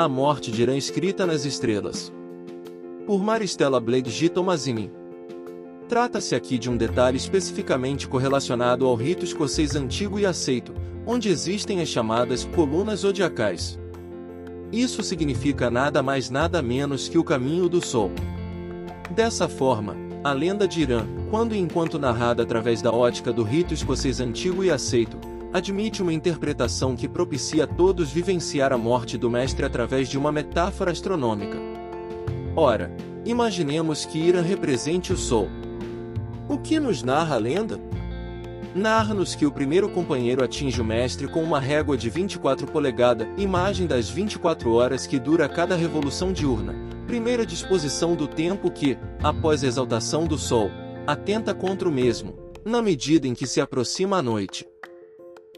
A morte de Irã escrita nas estrelas. Por Maristela Blake G. Tomazini. Trata-se aqui de um detalhe especificamente correlacionado ao rito escocês antigo e aceito, onde existem as chamadas colunas zodiacais. Isso significa nada mais nada menos que o caminho do Sol. Dessa forma, a lenda de Irã, quando e enquanto narrada através da ótica do rito escocês antigo e aceito, admite uma interpretação que propicia a todos vivenciar a morte do mestre através de uma metáfora astronômica. Ora, imaginemos que Irã represente o Sol. O que nos narra a lenda? Narra-nos que o primeiro companheiro atinge o mestre com uma régua de 24 polegadas, imagem das 24 horas que dura cada revolução diurna, primeira disposição do tempo que, após a exaltação do sol, atenta contra o mesmo, na medida em que se aproxima a noite.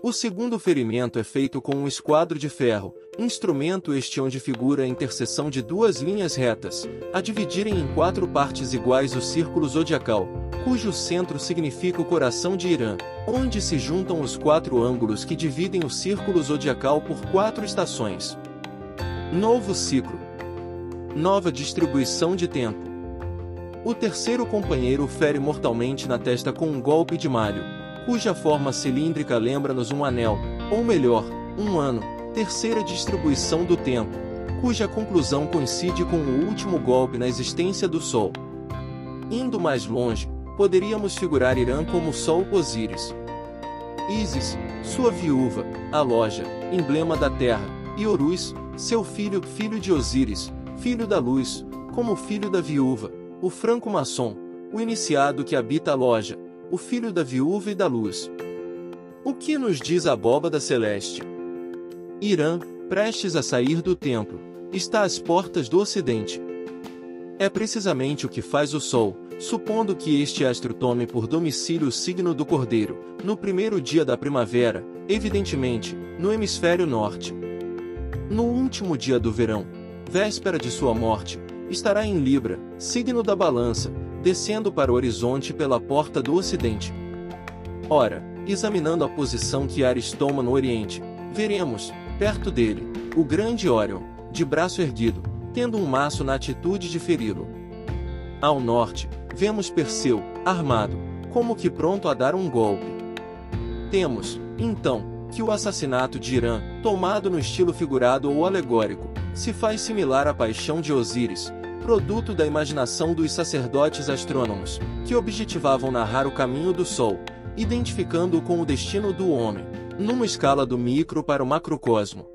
O segundo ferimento é feito com um esquadro de ferro, instrumento este onde figura a interseção de duas linhas retas, a dividirem em quatro partes iguais o círculo zodiacal, cujo centro significa o coração de Irã, onde se juntam os quatro ângulos que dividem o círculo zodiacal por quatro estações. Novo ciclo. Nova distribuição de tempo. O terceiro companheiro fere mortalmente na testa com um golpe de malho, cuja forma cilíndrica lembra-nos um anel, ou melhor, um ano, terceira distribuição do tempo, cuja conclusão coincide com o último golpe na existência do Sol. Indo mais longe, poderíamos figurar Irã como Sol Osíris. Isis, sua viúva, a loja, emblema da terra, e Horus, seu filho, filho de Osíris, filho da luz, como filho da viúva, o franco-maçom, o iniciado que habita a loja, o filho da viúva e da luz. O que nos diz a abóbada celeste? Irã, prestes a sair do templo, está às portas do ocidente. É precisamente o que faz o Sol, Supondo que este astro tome por domicílio o signo do Cordeiro, no primeiro dia da primavera, evidentemente, no hemisfério norte. No último dia do verão, véspera de sua morte, estará em Libra, signo da balança, descendo para o horizonte pela porta do ocidente. Ora, examinando a posição que Ares toma no oriente, veremos, perto dele, o grande Órion, de braço erguido, tendo um maço na atitude de feri-lo. Ao norte, vemos Perseu, armado, como que pronto a dar um golpe. Temos, então, que o assassinato de Irã, tomado no estilo figurado ou alegórico, se faz similar à paixão de Osíris, produto da imaginação dos sacerdotes astrônomos, que objetivavam narrar o caminho do Sol, identificando-o com o destino do homem, numa escala do micro para o macrocosmo,